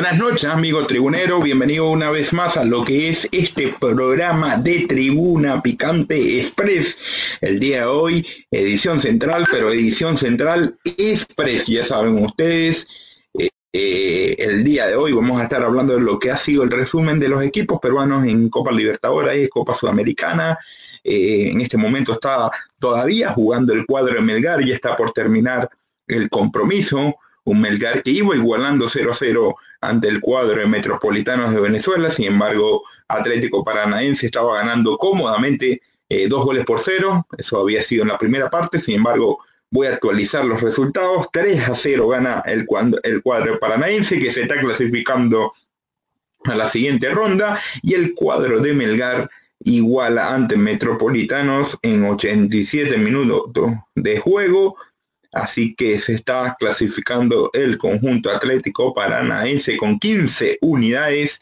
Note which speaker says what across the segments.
Speaker 1: Buenas noches, amigo tribunero. Bienvenido una vez más a lo que es este programa de Tribuna Picante Express. El día de hoy, edición central, pero edición central Express. Ya saben ustedes, eh, eh, el día de hoy vamos a estar hablando de lo que ha sido el resumen de los equipos peruanos en Copa Libertadores, Copa Sudamericana. Eh, en este momento está todavía jugando el cuadro de Melgar, y está por terminar el compromiso. Un Melgar que iba igualando 0-0 ante el cuadro de Metropolitanos de Venezuela. Sin embargo, Atlético Paranaense estaba ganando cómodamente eh, dos goles por cero. Eso había sido en la primera parte. Sin embargo, voy a actualizar los resultados. 3 a 0 gana el, el cuadro paranaense que se está clasificando a la siguiente ronda. Y el cuadro de Melgar iguala ante Metropolitanos en 87 minutos de juego. Así que se está clasificando el conjunto Atlético Paranaense con 15 unidades,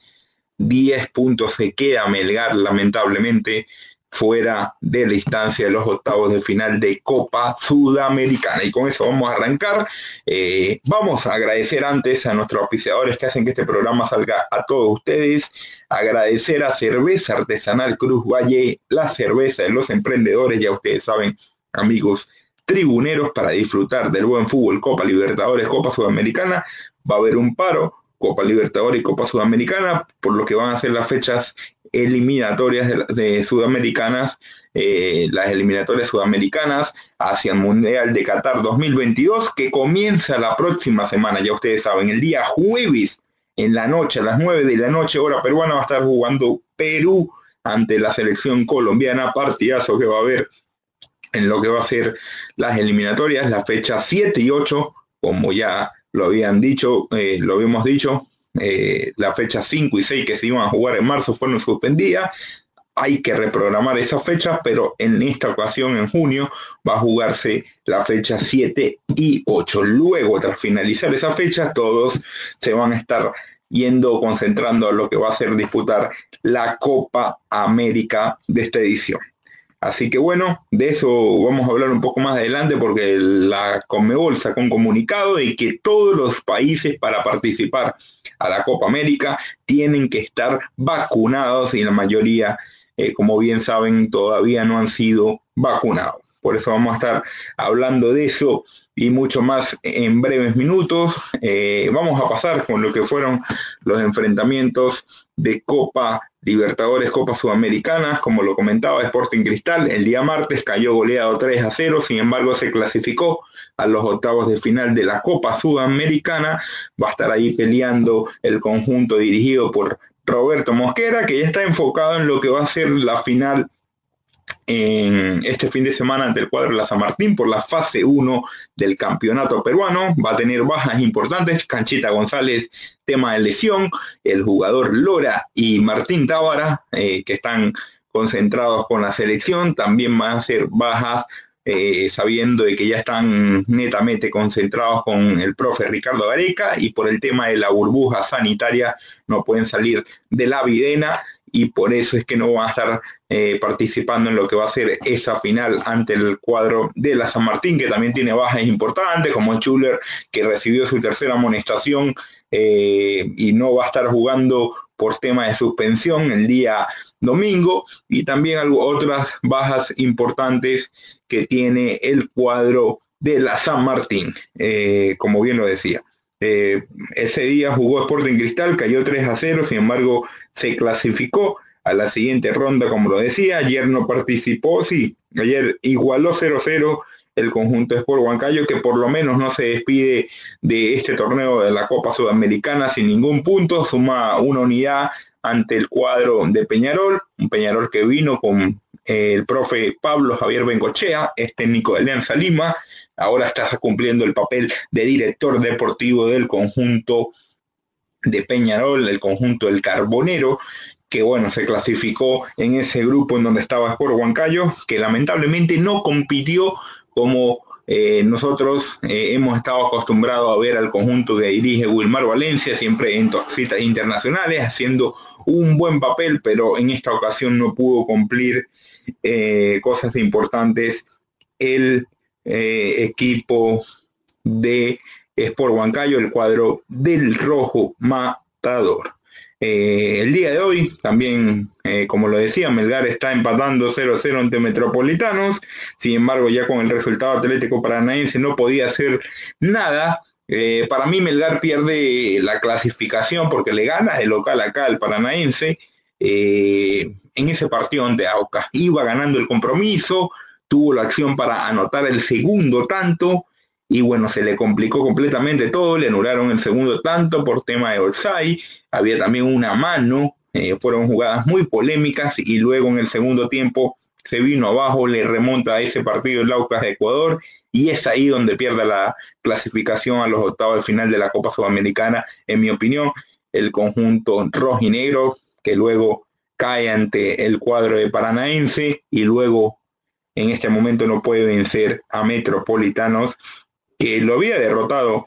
Speaker 1: 10 puntos se queda Melgar lamentablemente fuera de la instancia de los octavos de final de Copa Sudamericana. Y con eso vamos a arrancar. Eh, vamos a agradecer antes a nuestros auspiciadores que hacen que este programa salga a todos ustedes. Agradecer a Cerveza Artesanal Cruz Valle, la cerveza de los emprendedores, ya ustedes saben, amigos tribuneros para disfrutar del buen fútbol, Copa Libertadores, Copa Sudamericana. Va a haber un paro, Copa Libertadores y Copa Sudamericana, por lo que van a ser las fechas eliminatorias de, sudamericanas, eh, las eliminatorias sudamericanas hacia el Mundial de Qatar 2022, que comienza la próxima semana, ya ustedes saben, el día jueves en la noche, a las 9 de la noche, hora peruana, va a estar jugando Perú ante la selección colombiana, partidazo que va a haber en lo que va a ser las eliminatorias, las fechas 7 y 8, como ya lo habían dicho, eh, lo habíamos dicho, eh, las fechas 5 y 6 que se iban a jugar en marzo fueron suspendidas. Hay que reprogramar esas fechas, pero en esta ocasión, en junio, va a jugarse la fecha 7 y 8. Luego, tras finalizar esa fecha, todos se van a estar yendo concentrando a lo que va a ser disputar la Copa América de esta edición. Así que bueno, de eso vamos a hablar un poco más adelante porque la Conmebol sacó un comunicado de que todos los países para participar a la Copa América tienen que estar vacunados y la mayoría, eh, como bien saben, todavía no han sido vacunados. Por eso vamos a estar hablando de eso y mucho más en breves minutos. Eh, vamos a pasar con lo que fueron los enfrentamientos de Copa Libertadores, Copa Sudamericanas, como lo comentaba Sporting Cristal, el día martes cayó goleado 3 a 0, sin embargo se clasificó a los octavos de final de la Copa Sudamericana, va a estar ahí peleando el conjunto dirigido por Roberto Mosquera, que ya está enfocado en lo que va a ser la final en este fin de semana ante el cuadro de la San Martín por la fase 1 del campeonato peruano. Va a tener bajas importantes. Canchita González, tema de lesión. El jugador Lora y Martín Tábara, eh, que están concentrados con la selección, también van a ser bajas eh, sabiendo de que ya están netamente concentrados con el profe Ricardo Gareca y por el tema de la burbuja sanitaria no pueden salir de la videna y por eso es que no van a estar eh, participando en lo que va a ser esa final ante el cuadro de la San Martín, que también tiene bajas importantes, como Schuller, que recibió su tercera amonestación eh, y no va a estar jugando por tema de suspensión el día domingo, y también otras bajas importantes que tiene el cuadro de la San Martín, eh, como bien lo decía. Ese día jugó Sporting Cristal, cayó 3 a 0, sin embargo se clasificó a la siguiente ronda, como lo decía. Ayer no participó, sí, ayer igualó 0-0 el conjunto de Sport Huancayo, que por lo menos no se despide de este torneo de la Copa Sudamericana sin ningún punto, suma una unidad ante el cuadro de Peñarol, un Peñarol que vino con eh, el profe Pablo Javier Bengochea, es técnico de Alianza Lima, ahora está cumpliendo el papel de director deportivo del conjunto de Peñarol, el conjunto del Carbonero, que bueno, se clasificó en ese grupo en donde estaba Sport Huancayo, que lamentablemente no compitió como eh, nosotros eh, hemos estado acostumbrados a ver al conjunto que dirige Wilmar Valencia, siempre en citas internacionales, haciendo un buen papel, pero en esta ocasión no pudo cumplir eh, cosas importantes el equipo de es por Huancayo el cuadro del rojo matador. Eh, el día de hoy, también, eh, como lo decía, Melgar está empatando 0-0 ante Metropolitanos. Sin embargo, ya con el resultado atlético paranaense no podía hacer nada. Eh, para mí, Melgar pierde la clasificación porque le gana el local acá al paranaense en ese partido ante Aucas. Iba ganando el compromiso, tuvo la acción para anotar el segundo tanto y bueno, se le complicó completamente todo, le anularon el segundo tanto por tema de Orsay, había también una mano, eh, fueron jugadas muy polémicas y luego en el segundo tiempo se vino abajo, le remonta a ese partido el Aucas de Ecuador y es ahí donde pierde la clasificación a los octavos de final de la Copa Sudamericana, en mi opinión, el conjunto rojo y negro que luego cae ante el cuadro de Paranaense y luego en este momento no puede vencer a Metropolitanos que lo había derrotado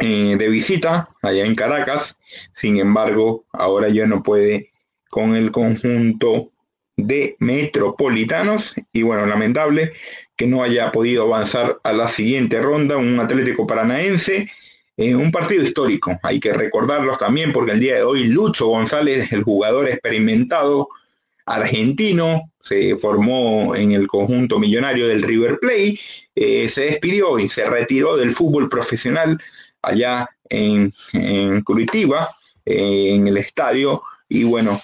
Speaker 1: eh, de visita allá en Caracas, sin embargo, ahora ya no puede con el conjunto de metropolitanos. Y bueno, lamentable que no haya podido avanzar a la siguiente ronda, un Atlético Paranaense, en un partido histórico, hay que recordarlos también porque el día de hoy Lucho González, el jugador experimentado argentino, se formó en el conjunto millonario del River Plate, eh, se despidió y se retiró del fútbol profesional allá en, Curitiba, eh, en el estadio, y bueno,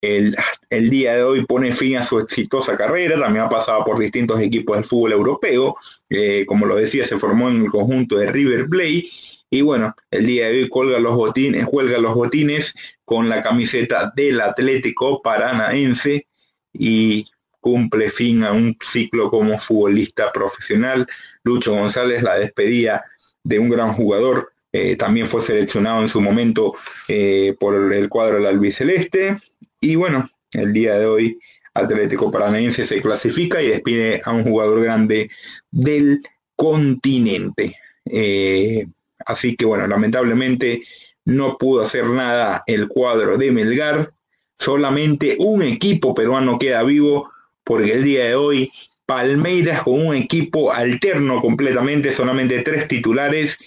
Speaker 1: el, día de hoy pone fin a su exitosa carrera, también ha pasado por distintos equipos del fútbol europeo, eh, como lo decía, se formó en el conjunto de River Plate, y bueno, el día de hoy colga los botines, cuelga los botines con la camiseta del Atlético Paranaense y cumple fin a un ciclo como futbolista profesional. Lucho González la despedía de un gran jugador, eh, también fue seleccionado en su momento eh, por el cuadro del albiceleste y bueno, el día de hoy Atlético Paranaense se clasifica y despide a un jugador grande del continente. Eh, así que bueno, lamentablemente no pudo hacer nada el cuadro de Melgar, solamente un equipo peruano queda vivo porque el día de hoy Palmeiras con un equipo alterno completamente, solamente tres titulares,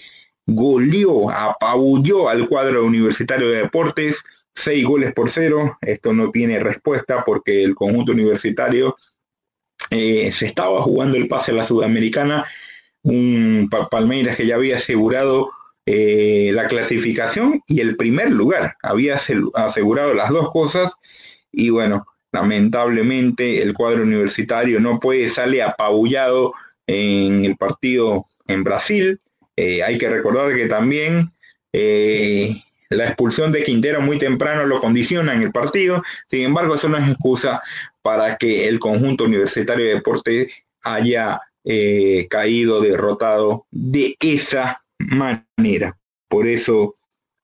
Speaker 1: goleó, apabulló al cuadro universitario de deportes, seis goles por cero, esto no tiene respuesta porque el conjunto universitario eh, se estaba jugando el pase a la Sudamericana, un Palmeiras que ya había asegurado eh, la clasificación y el primer lugar. Había asegurado las dos cosas y bueno, lamentablemente el cuadro universitario no puede, sale apabullado en el partido en Brasil. Eh, hay que recordar que también eh, la expulsión de Quintero muy temprano lo condiciona en el partido. Sin embargo, eso no es excusa para que el conjunto universitario de deporte haya caído derrotado de esa manera. Por eso,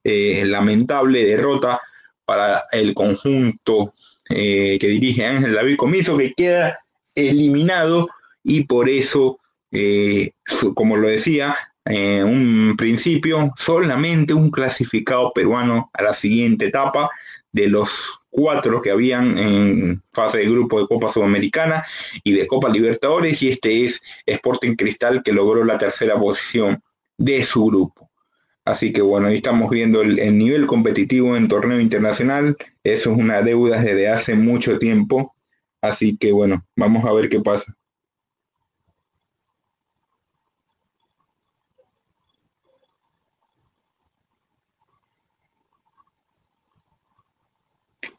Speaker 1: eh, lamentable derrota para el conjunto eh, que dirige Ángel David Comiso, que queda eliminado y por eso, eh, como lo decía en un principio, solamente un clasificado peruano a la siguiente etapa de los cuatro que habían en fase de grupo de Copa Sudamericana y de Copa Libertadores y este es Sporting Cristal que logró la tercera posición de su grupo. Así que bueno, ahí estamos viendo el, nivel competitivo en torneo internacional. Eso es una deuda desde hace mucho tiempo. Así que bueno, vamos a ver qué pasa.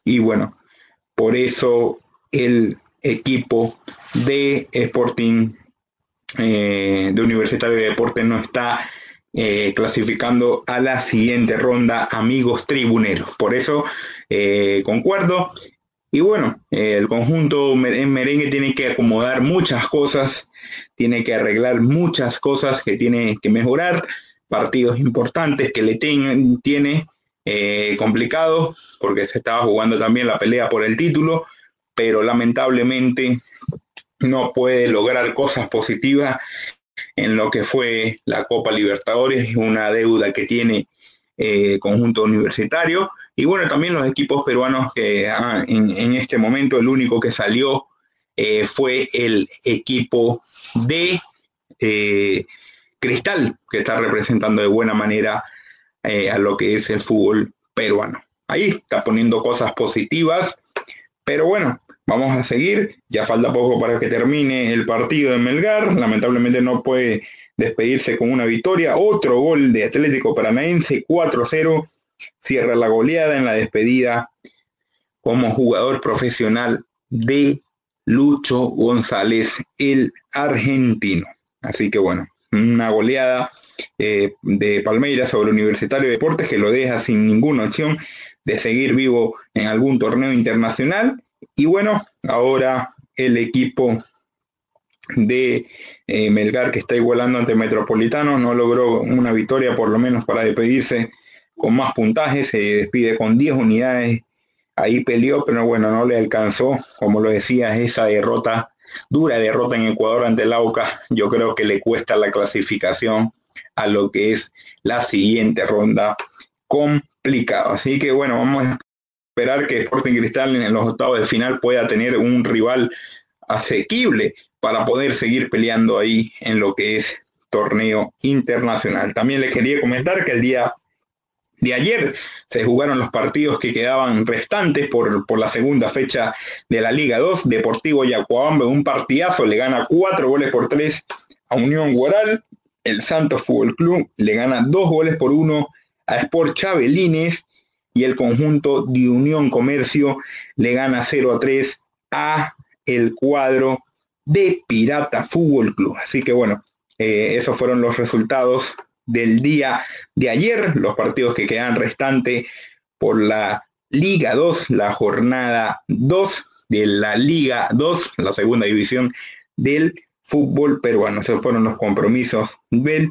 Speaker 1: Y bueno, por eso el equipo de Sporting eh, de Universitario de Deportes no está eh, clasificando a la siguiente ronda amigos tribuneros. Por eso eh, concuerdo. Y bueno, el conjunto en merengue tiene que acomodar muchas cosas, tiene que arreglar muchas cosas que tiene que mejorar, partidos importantes que le tiene complicado, porque se estaba jugando también la pelea por el título, pero lamentablemente no puede lograr cosas positivas en lo que fue la Copa Libertadores, una deuda que tiene eh, conjunto universitario. Y bueno, también los equipos peruanos que ah, en, este momento el único que salió eh, fue el equipo de eh, Cristal, que está representando de buena manera eh, a lo que es el fútbol peruano. Ahí está poniendo cosas positivas, pero bueno, vamos a seguir. Ya falta poco para que termine el partido de Melgar. Lamentablemente no puede despedirse con una victoria. Otro gol de Atlético Paranaense, 4-0. Cierra la goleada en la despedida como jugador profesional de Lucho González, el argentino. Así que bueno, una goleada eh, de Palmeiras sobre Universitario de Deportes que lo deja sin ninguna opción de seguir vivo en algún torneo internacional. Y bueno, ahora el equipo de eh, Melgar que está igualando ante Metropolitano no logró una victoria por lo menos para despedirse con más puntajes, se despide con 10 unidades, ahí peleó, pero bueno, no le alcanzó, como lo decía, esa derrota dura derrota en Ecuador ante el AUCA, yo creo que le cuesta la clasificación a lo que es la siguiente ronda complicado. Así que bueno, vamos a esperar que Sporting Cristal en los octavos de final pueda tener un rival asequible para poder seguir peleando ahí en lo que es torneo internacional. También les quería comentar que el día de ayer se jugaron los partidos que quedaban restantes por, por la segunda fecha de la Liga 2. Deportivo Yacuabamba, un partidazo, le gana cuatro goles por tres a Unión Guaral. El Santos Fútbol Club le gana dos goles por uno a Sport Chabelines y el conjunto de Unión Comercio le gana 0 a 3 a el cuadro de Pirata Fútbol Club. Así que bueno, eh, esos fueron los resultados del día de ayer, los partidos que quedan restante por la Liga 2, la jornada 2 de la Liga 2, la segunda división del fútbol peruano. Esos fueron los compromisos del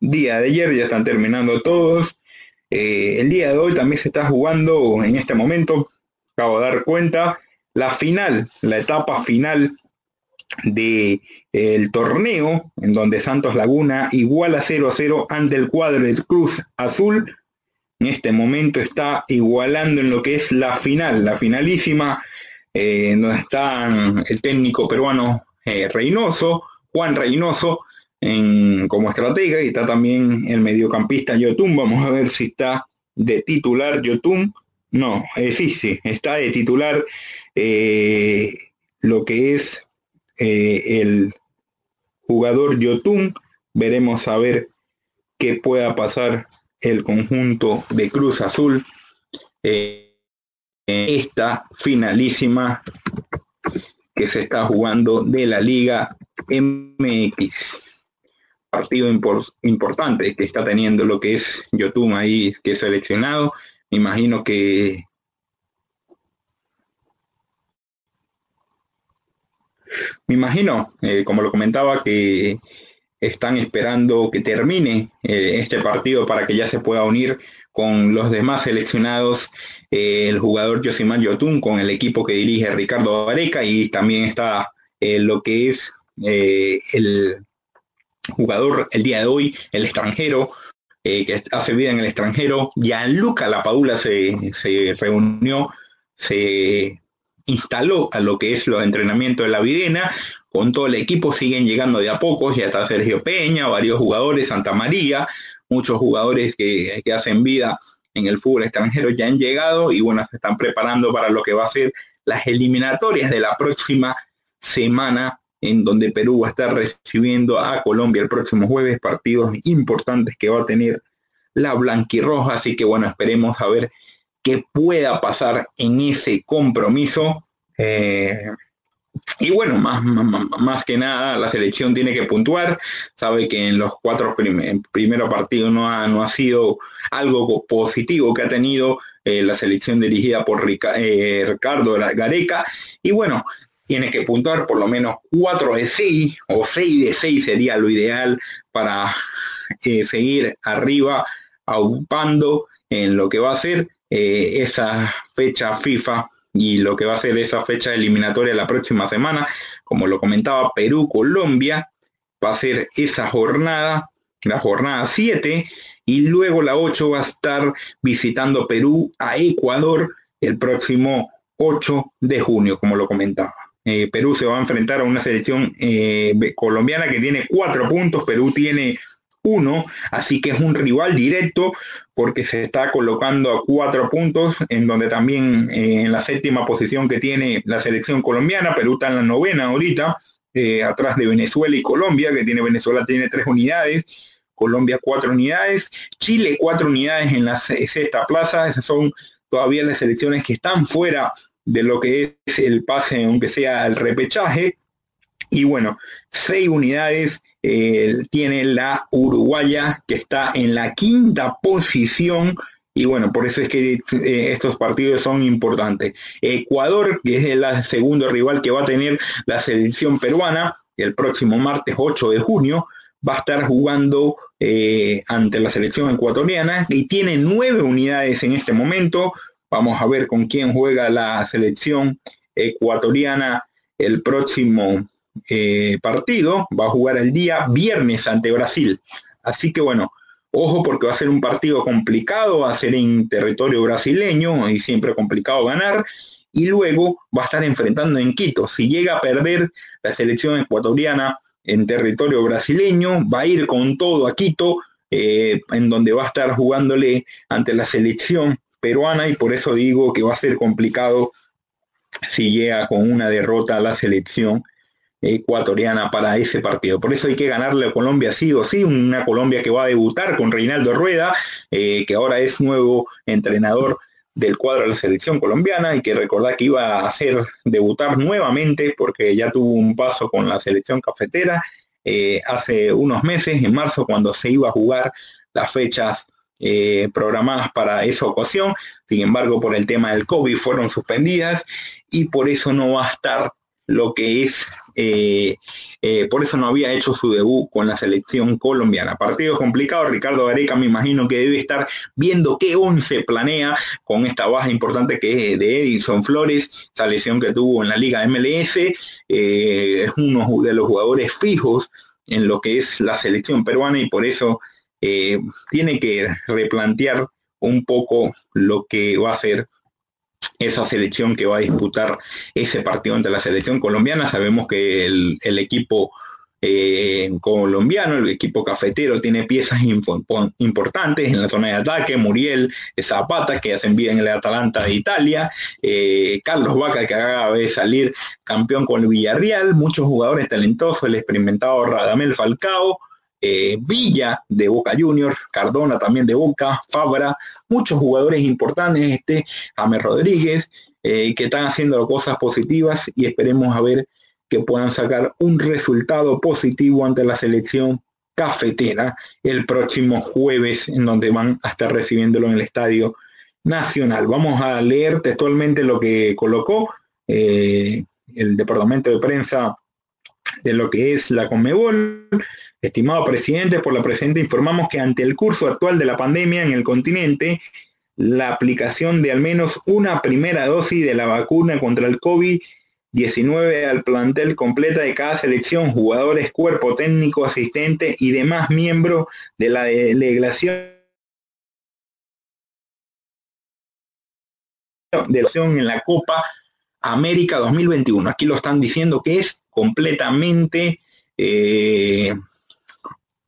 Speaker 1: día de ayer, ya están terminando todos. Eh, el día de hoy también se está jugando en este momento, acabo de dar cuenta, la final, la etapa final del el torneo, en donde Santos Laguna iguala 0 a 0 ante el cuadro de Cruz Azul. En este momento está igualando en lo que es la final, la finalísima, eh, donde está el técnico peruano eh, Reynoso, Juan Reynoso, como estratega, y está también el mediocampista Yotun. Vamos a ver si está de titular Yotun. No, eh, sí, sí, está de titular lo que es eh, el jugador Yotun. Veremos a ver qué pueda pasar el conjunto de Cruz Azul eh, en esta finalísima que se está jugando de la Liga MX. Partido importante que está teniendo lo que es Yotun ahí, que seleccionado. Me imagino que Me imagino, eh, como lo comentaba, que están esperando que termine eh, este partido para que ya se pueda unir con los demás seleccionados eh, el jugador Josimar Yotun con el equipo que dirige Ricardo Areca y también está lo que es el jugador el día de hoy, el extranjero, que hace vida en el extranjero, Gianluca Lapadula se, se reunió, se instaló a lo que es los entrenamientos de la Videna, con todo el equipo siguen llegando de a poco, ya está Sergio Peña, varios jugadores, Santa María, muchos jugadores que, hacen vida en el fútbol extranjero ya han llegado y bueno, se están preparando para lo que va a ser las eliminatorias de la próxima semana en donde Perú va a estar recibiendo a Colombia el próximo jueves, partidos importantes que va a tener la blanquirroja, así que bueno, esperemos a ver que pueda pasar en ese compromiso. Eh, y bueno, más, más, que nada, la selección tiene que puntuar. Sabe que en los cuatro primeros partidos no ha, no ha sido algo positivo que ha tenido eh, la selección dirigida por eh, Ricardo Gareca. Y bueno, tiene que puntuar por lo menos 4 de 6 o 6 de 6 sería lo ideal para seguir arriba, aupando en lo que va a ser eh, esa fecha FIFA y lo que va a ser esa fecha eliminatoria la próxima semana, como lo comentaba Perú-Colombia, va a ser esa jornada, la jornada 7, y luego la 8 va a estar visitando Perú a Ecuador el próximo 8 de junio, como lo comentaba. Eh, Perú se va a enfrentar a una selección eh, colombiana que tiene cuatro puntos, Perú tiene 1, así que es un rival directo porque se está colocando a cuatro puntos, en donde también eh, en la séptima posición que tiene la selección colombiana, Perú está en la novena ahorita, eh, atrás de Venezuela y Colombia, que tiene Venezuela tiene tres unidades, Colombia cuatro unidades, Chile cuatro unidades en la sexta plaza, esas son todavía las selecciones que están fuera de lo que es el pase, aunque sea el repechaje, y bueno, seis unidades eh, tiene la Uruguaya, que está en la quinta posición. Y bueno, por eso es que eh, estos partidos son importantes. Ecuador, que es el segundo rival que va a tener la selección peruana, el próximo martes 8 de junio, va a estar jugando eh, ante la selección ecuatoriana y tiene nueve unidades en este momento. Vamos a ver con quién juega la selección ecuatoriana el próximo eh, partido va a jugar el día viernes ante Brasil. Así que bueno, ojo porque va a ser un partido complicado, va a ser en territorio brasileño y siempre complicado ganar. Y luego va a estar enfrentando en Quito. Si llega a perder la selección ecuatoriana en territorio brasileño, va a ir con todo a Quito, eh, en donde va a estar jugándole ante la selección peruana y por eso digo que va a ser complicado si llega con una derrota a la selección ecuatoriana para ese partido. Por eso hay que ganarle a Colombia sí o sí, una Colombia que va a debutar con Reinaldo Rueda, eh, que ahora es nuevo entrenador del cuadro de la selección colombiana y que recordar que iba a hacer debutar nuevamente porque ya tuvo un paso con la selección cafetera eh, hace unos meses, en marzo, cuando se iba a jugar las fechas eh, programadas para esa ocasión. Sin embargo, por el tema del COVID fueron suspendidas y por eso no va a estar lo que es, eh, eh, por eso no había hecho su debut con la selección colombiana. Partido complicado, Ricardo Gareca me imagino que debe estar viendo qué once planea con esta baja importante que es de Edison Flores, esa lesión que tuvo en la Liga MLS, eh, es uno de los jugadores fijos en lo que es la selección peruana y por eso tiene que replantear un poco lo que va a ser esa selección que va a disputar ese partido ante la selección colombiana. Sabemos que el, equipo eh, colombiano, el equipo cafetero, tiene piezas importantes en la zona de ataque, Muriel Zapata, que hacen bien en el Atalanta de Italia, eh, Carlos Vaca, que acaba de salir campeón con el Villarreal, muchos jugadores talentosos, el experimentado Radamel Falcao, eh, Villa de Boca Juniors, Cardona también de Boca, Fabra, muchos jugadores importantes, este James Rodríguez, eh, que están haciendo cosas positivas y esperemos a ver que puedan sacar un resultado positivo ante la selección cafetera el próximo jueves, en donde van a estar recibiéndolo en el Estadio Nacional. Vamos a leer textualmente lo que colocó eh, el Departamento de Prensa de lo que es la Conmebol. Estimado presidente, por la presente informamos que ante el curso actual de la pandemia en el continente, la aplicación de al menos una primera dosis de la vacuna contra el COVID-19 al plantel completa de cada selección, jugadores, cuerpo técnico, asistente y demás miembros de la delegación de en la Copa América 2021. Aquí lo están diciendo que es completamente eh,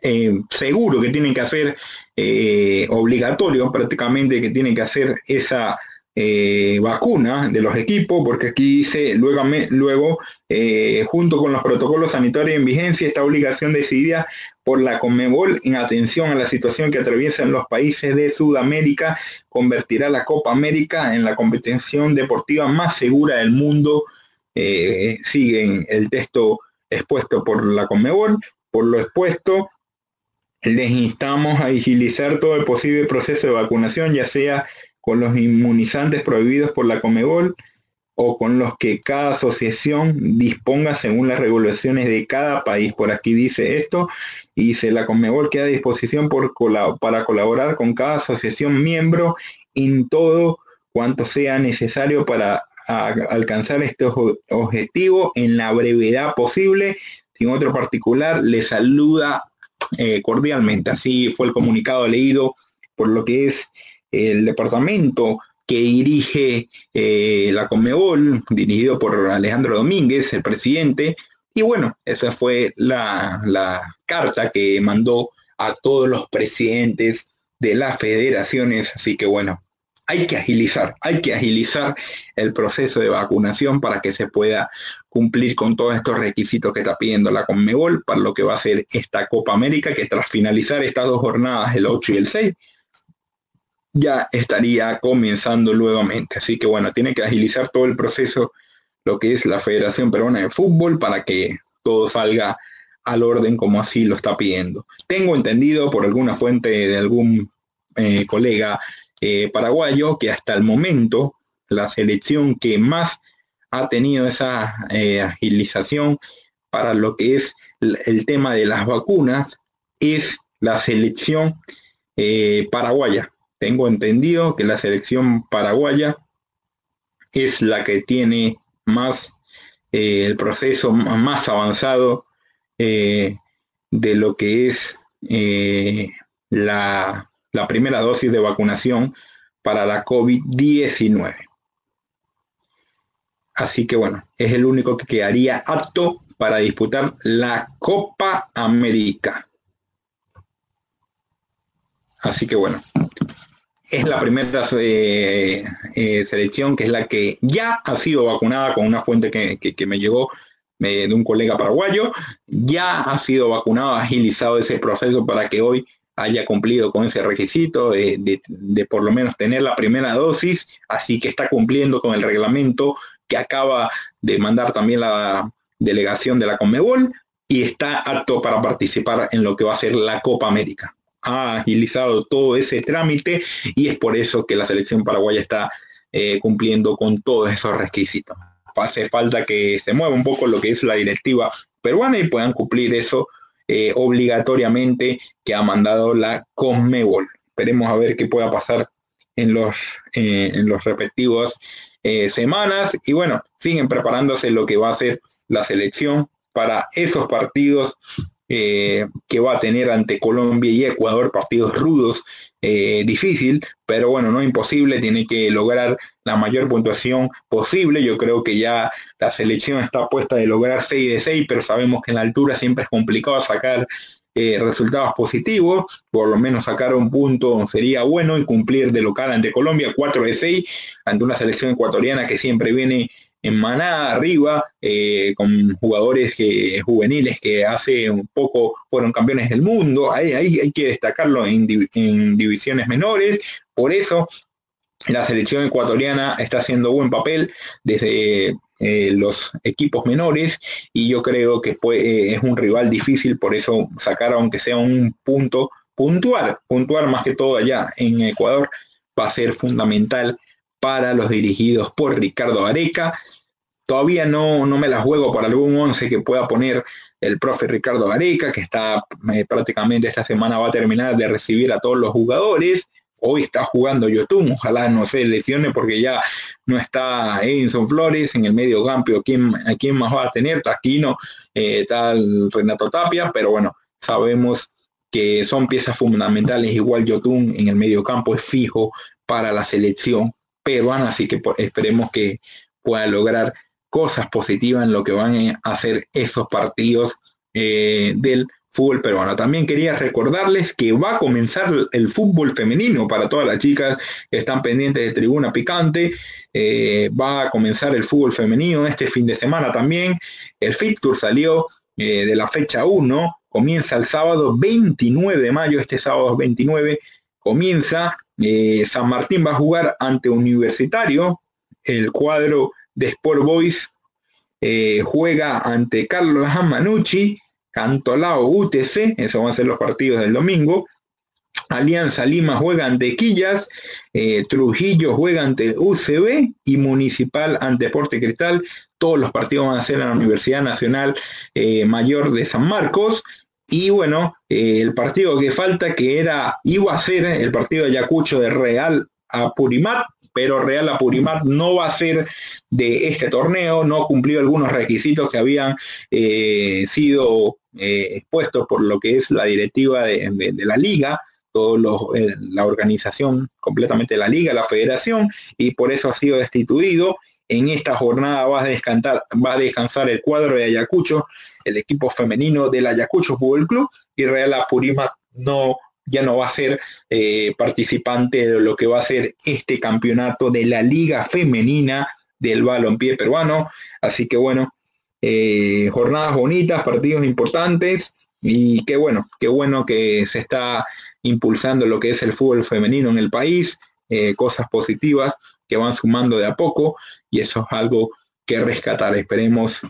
Speaker 1: eh, seguro que tienen que hacer eh, obligatorio prácticamente que tienen que hacer esa eh, vacuna de los equipos, porque aquí dice luego, luego junto con los protocolos sanitarios en vigencia, esta obligación decidida por la Conmebol en atención a la situación que atraviesan los países de Sudamérica, convertirá la Copa América en la competición deportiva más segura del mundo. siguen el texto expuesto por la Conmebol. Por lo expuesto, les instamos a agilizar todo el posible proceso de vacunación, ya sea con los inmunizantes prohibidos por la Comebol o con los que cada asociación disponga según las regulaciones de cada país. Por aquí dice esto, y dice la Comebol queda a disposición para colaborar con cada asociación miembro en todo cuanto sea necesario para alcanzar este objetivo en la brevedad posible. Sin otro particular, le saluda eh, cordialmente. Así fue el comunicado leído por lo que es el departamento que dirige eh, la Conmebol, dirigido por Alejandro Domínguez, el presidente. Y bueno, esa fue la, carta que mandó a todos los presidentes de las federaciones. Así que bueno, hay que agilizar, hay que agilizar el proceso de vacunación para que se pueda cumplir con todos estos requisitos que está pidiendo la Conmebol para lo que va a ser esta Copa América, que tras finalizar estas dos jornadas, el 8 y el 6, ya estaría comenzando nuevamente. Así que bueno, tiene que agilizar todo el proceso, lo que es la Federación Peruana de Fútbol, para que todo salga al orden como así lo está pidiendo. Tengo entendido por alguna fuente de algún eh, colega eh, paraguayo que hasta el momento la selección que más ha tenido esa eh, agilización para lo que es el, tema de las vacunas es la selección paraguaya. Tengo entendido que la selección paraguaya es la que tiene más el proceso más avanzado eh, de lo que es eh, la, la primera dosis de vacunación para la COVID-19. Así que bueno, es el único que quedaría apto para disputar la Copa América. Así que bueno, es la primera eh, selección que es la que ya ha sido vacunada con una fuente que, me llegó de un colega paraguayo, ya ha sido vacunado, agilizado ese proceso para que hoy haya cumplido con ese requisito de, por lo menos tener la primera dosis, así que está cumpliendo con el reglamento que acaba de mandar también la delegación de la Conmebol y está apto para participar en lo que va a ser la Copa América. Ha agilizado todo ese trámite y es por eso que la selección paraguaya está eh, cumpliendo con todos esos requisitos hace falta que se mueva un poco lo que es la directiva peruana y puedan cumplir eso eh, obligatoriamente que ha mandado la Conmebol. Esperemos a ver qué pueda pasar en los, eh, en los respectivos eh, semanas y bueno, siguen preparándose lo que va a ser la selección para esos partidos que va a tener ante Colombia y Ecuador, partidos rudos, difícil, pero bueno, no imposible, tiene que lograr la mayor puntuación posible. Yo creo que ya la selección está puesta de lograr 6 de 6, pero sabemos que en la altura siempre es complicado sacar eh, resultados positivos, por lo menos sacar un punto sería bueno y cumplir de local ante Colombia 4 de 6, ante una selección ecuatoriana que siempre viene en manada arriba, eh, con jugadores que, juveniles que hace un poco fueron campeones del mundo, ahí, hay que destacarlo en, divisiones menores, por eso la selección ecuatoriana está haciendo buen papel desde eh, los equipos menores y yo creo que eh, es un rival difícil, por eso sacar aunque sea un punto puntual, puntual más que todo allá en Ecuador, va a ser fundamental para los dirigidos por Ricardo Areca. Todavía no, no me la juego para algún once que pueda poner el profe Ricardo Areca, que está eh, prácticamente esta semana va a terminar de recibir a todos los jugadores. Hoy está jugando Yotun, ojalá no se lesione porque ya no está Edinson Flores en el medio campo, ¿quién, quién más va a tener? Taquino, eh, tal Renato Tapia, pero bueno, sabemos que son piezas fundamentales, igual Yotun en el medio campo es fijo para la selección peruana, así que esperemos que pueda lograr cosas positivas en lo que van a hacer esos partidos eh, del fútbol peruano. También quería recordarles que va a comenzar el fútbol femenino para todas las chicas que están pendientes de Tribuna Picante. Eh, va a comenzar el fútbol femenino este fin de semana también. El Tour salió eh, de la fecha 1, comienza el sábado 29 de mayo, este sábado 29 comienza. San Martín va a jugar ante Universitario, el cuadro de Sport Boys juega ante Carlos Amanucci, Cantolao UTC, esos van a ser los partidos del domingo. Alianza Lima juega ante Quillas, eh, Trujillo juega ante UCB y Municipal ante Porte Cristal. Todos los partidos van a ser en la Universidad Nacional eh, Mayor de San Marcos. Y bueno, eh, el partido que falta, que era, iba a ser el partido de Ayacucho de Real a Purimat, pero Real Apurimat no va a ser de este torneo, no cumplió algunos requisitos que habían eh, sido eh, expuestos por lo que es la directiva de, la liga, todo eh, la organización completamente de la liga, la federación, y por eso ha sido destituido. En esta jornada va a descansar, va a descansar el cuadro de Ayacucho, el equipo femenino del Ayacucho Fútbol Club, y Real Apurimat no ya no va a ser eh, participante de lo que va a ser este campeonato de la liga femenina del balompié peruano. Así que bueno, eh, jornadas bonitas, partidos importantes y qué bueno, qué bueno que se está impulsando lo que es el fútbol femenino en el país, eh, cosas positivas que van sumando de a poco y eso es algo que rescatar. Esperemos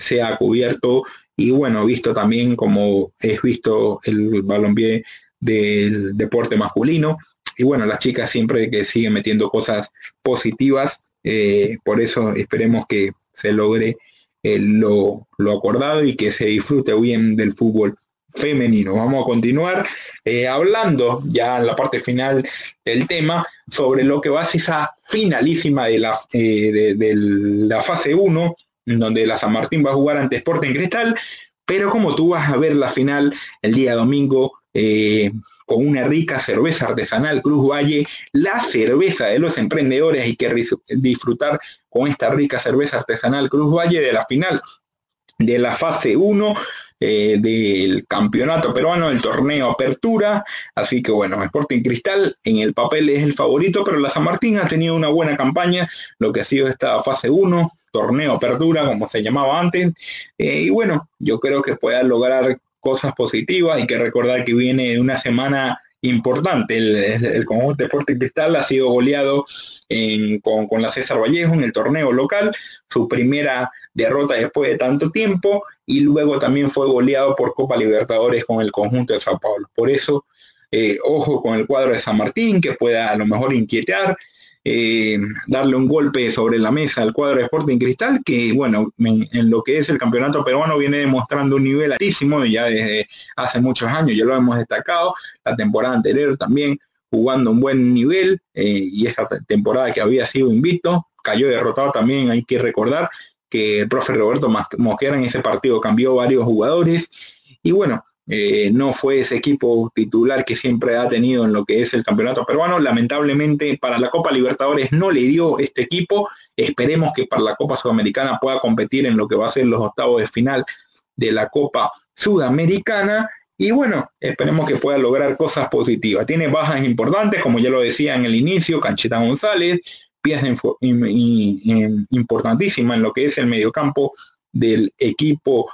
Speaker 1: sea cubierto y bueno, visto también como es visto el balompié del deporte masculino. Y bueno, las chicas siempre que siguen metiendo cosas positivas, eh, por eso esperemos que se logre eh, lo, acordado y que se disfrute bien del fútbol femenino. Vamos a continuar eh, hablando ya en la parte final del tema sobre lo que va a ser esa finalísima de la, de, la fase 1, en donde la San Martín va a jugar ante Sporting Cristal, pero como tú vas a ver la final el día domingo eh, con una rica cerveza artesanal Cruz Valle, la cerveza de los emprendedores. Hay que disfrutar con esta rica cerveza artesanal Cruz Valle de la final de la fase 1 eh, del campeonato peruano del torneo Apertura. Así que bueno, Sporting Cristal en el papel es el favorito, pero la San Martín ha tenido una buena campaña, lo que ha sido esta fase 1, torneo Apertura, como se llamaba antes. Eh, y bueno, yo creo que pueda lograr cosas positivas. Hay que recordar que viene de una semana importante. El, conjunto Deporte Cristal ha sido goleado con, la César Vallejo en el torneo local, su primera derrota después de tanto tiempo, y luego también fue goleado por Copa Libertadores con el conjunto de Sao Paulo. Por eso, eh, ojo con el cuadro de San Martín, que pueda a lo mejor inquietar, eh, darle un golpe sobre la mesa al cuadro de Sporting Cristal, que bueno, en, lo que es el campeonato peruano viene demostrando un nivel altísimo ya desde hace muchos años, ya lo hemos destacado, la temporada anterior también jugando un buen nivel eh, y esta temporada que había sido invicto, cayó derrotado también, hay que recordar que el profe Roberto Mosquera en ese partido cambió varios jugadores y bueno, eh, no fue ese equipo titular que siempre ha tenido en lo que es el campeonato peruano. Lamentablemente para la Copa Libertadores no le dio este equipo. Esperemos que para la Copa Sudamericana pueda competir en lo que va a ser los octavos de final de la Copa Sudamericana. Y bueno, esperemos que pueda lograr cosas positivas. Tiene bajas importantes, como ya lo decía en el inicio, Cancheta González, pieza importantísima en lo que es el mediocampo del equipo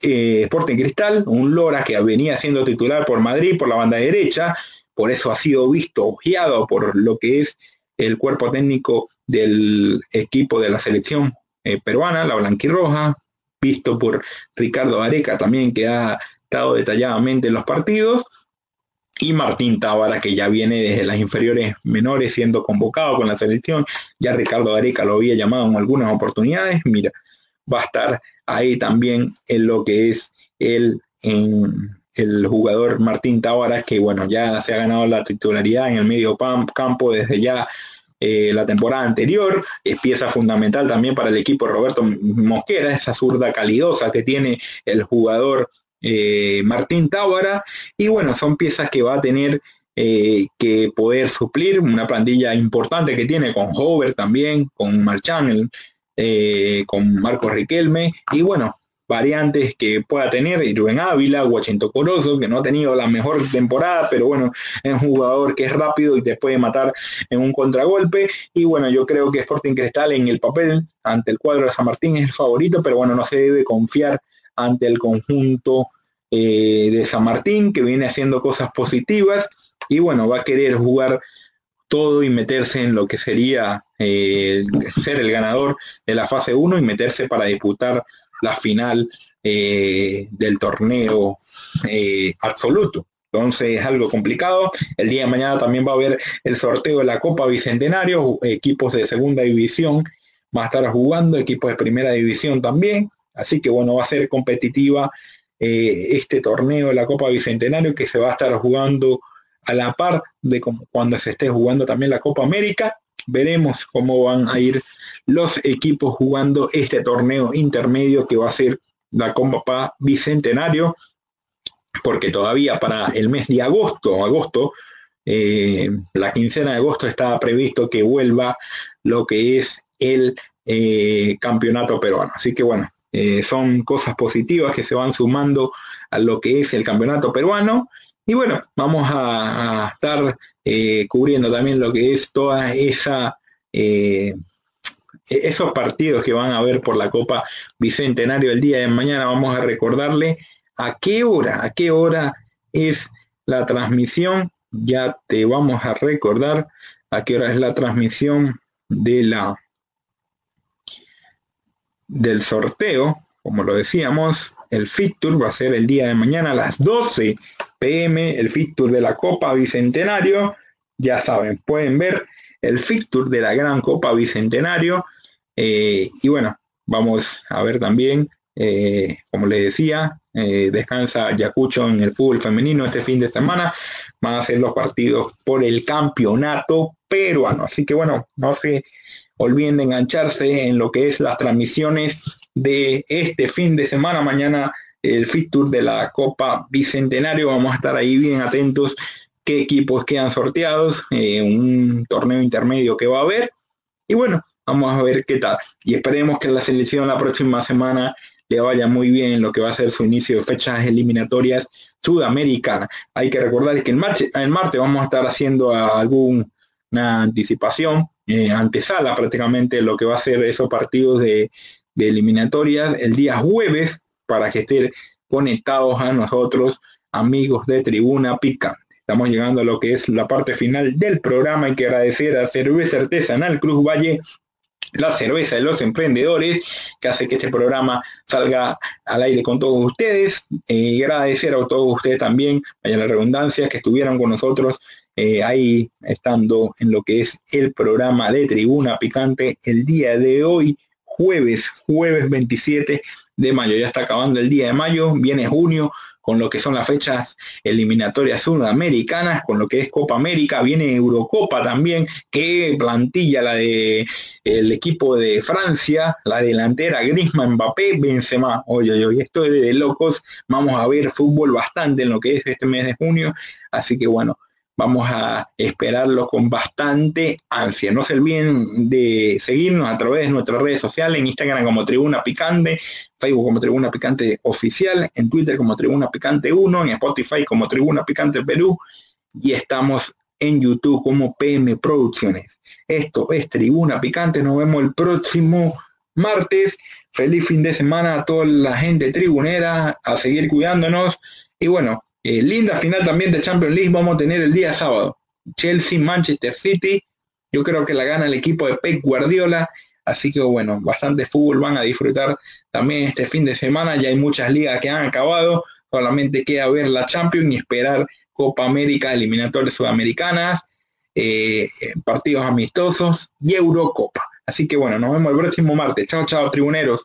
Speaker 1: eh, Sporting Cristal, un Lora que venía siendo titular por Madrid por la banda derecha, por eso ha sido visto, ojeado por lo que es el cuerpo técnico del equipo de la selección eh, peruana, la blanquirroja, visto por Ricardo Areca también que ha estado detalladamente en los partidos, y Martín Tábara, que ya viene desde las inferiores menores siendo convocado con la selección, ya Ricardo Areca lo había llamado en algunas oportunidades, mira, va a estar ahí también en lo que es el, el jugador Martín Tábara, que bueno, ya se ha ganado la titularidad en el medio campo desde ya eh, la temporada anterior, es pieza fundamental también para el equipo Roberto Mosquera, esa zurda calidosa que tiene el jugador eh, Martín Tábara, y bueno, son piezas que va a tener eh, que poder suplir una plantilla importante que tiene con Hover también, con Marchán, eh, con Marcos Riquelme y bueno, variantes que pueda tener Rubén Ávila, Guachento Corozo, que no ha tenido la mejor temporada, pero bueno, es un jugador que es rápido y te puede matar en un contragolpe. Y bueno, yo creo que Sporting Cristal en el papel ante el cuadro de San Martín es el favorito, pero bueno, no se debe confiar ante el conjunto eh, de San Martín, que viene haciendo cosas positivas y bueno, va a querer jugar todo y meterse en lo que sería eh, ser el ganador de la fase 1 y meterse para disputar la final eh, del torneo eh, absoluto. Entonces es algo complicado. El día de mañana también va a haber el sorteo de la Copa Bicentenario, equipos de segunda división va a estar jugando, equipos de primera división también. Así que bueno, va a ser competitiva este torneo de la Copa Bicentenario que se va a estar jugando a la par de cuando se esté jugando también la Copa América. Veremos cómo van a ir los equipos jugando este torneo intermedio que va a ser la Copa Bicentenario, porque todavía para el mes de agosto, agosto, eh, la quincena de agosto está previsto que vuelva lo que es el eh, campeonato peruano. Así que bueno, eh, son cosas positivas que se van sumando a lo que es el campeonato peruano Y bueno, vamos a, estar eh, cubriendo también lo que es toda esa eh, esos partidos que van a ver por la Copa Bicentenario el día de mañana. Vamos a recordarle a qué hora, a qué hora es la transmisión. Ya te vamos a recordar a qué hora es la transmisión de la del sorteo, como lo decíamos, el Tour va a ser el día de mañana a las 12 pm, el Tour de la Copa Bicentenario. Ya saben, pueden ver el Tour de la Gran Copa Bicentenario. Eh, y bueno, vamos a ver también, eh, como les decía, eh, descansa Yacucho en el fútbol femenino este fin de semana. Van a ser los partidos por el campeonato peruano. Así que bueno, no se olviden de engancharse en lo que es las transmisiones de este fin de semana. Mañana el Fit Tour de la Copa Bicentenario. Vamos a estar ahí bien atentos qué equipos quedan sorteados, eh, un torneo intermedio que va a haber. Y bueno, vamos a ver qué tal. Y esperemos que la selección la próxima semana le vaya muy bien en lo que va a ser su inicio de fechas eliminatorias sudamericanas. Hay que recordar que el, martes, el martes vamos a estar haciendo alguna anticipación, eh, antesala prácticamente lo que va a ser esos partidos de, de eliminatorias el día jueves para que estén conectados a nosotros, amigos de Tribuna Pica. Estamos llegando a lo que es la parte final del programa. Hay que agradecer a Cerveza Artesanal Cruz Valle la cerveza de los emprendedores, que hace que este programa salga al aire con todos ustedes. y eh, agradecer a todos ustedes también, vaya la redundancia, que estuvieron con nosotros eh, ahí estando en lo que es el programa de Tribuna Picante el día de hoy, jueves, jueves 27 de mayo. Ya está acabando el día de mayo, viene junio, con lo que son las fechas eliminatorias sudamericanas, con lo que es Copa América, viene Eurocopa también, que plantilla la de el equipo de Francia, la delantera Griezmann, Mbappé, Benzema. Oye, oye, esto es de locos. Vamos a ver fútbol bastante en lo que es este mes de junio, así que bueno, vamos a esperarlo con bastante ansia. No se olviden de seguirnos a través de nuestras redes sociales, en Instagram como Tribuna Picante, Facebook como Tribuna Picante Oficial, en Twitter como Tribuna Picante 1, en Spotify como Tribuna Picante Perú y estamos en YouTube como PM Producciones. Esto es Tribuna Picante, nos vemos el próximo martes. Feliz fin de semana a toda la gente tribunera, a seguir cuidándonos y bueno, eh, linda final también de Champions League vamos a tener el día sábado. Chelsea, Manchester City. Yo creo que la gana el equipo de Pep Guardiola. Así que bueno, bastante fútbol van a disfrutar también este fin de semana. Ya hay muchas ligas que han acabado. Solamente queda ver la Champions y esperar Copa América, eliminatorias sudamericanas, eh, partidos amistosos y Eurocopa. Así que bueno, nos vemos el próximo martes. Chao, chao, tribuneros.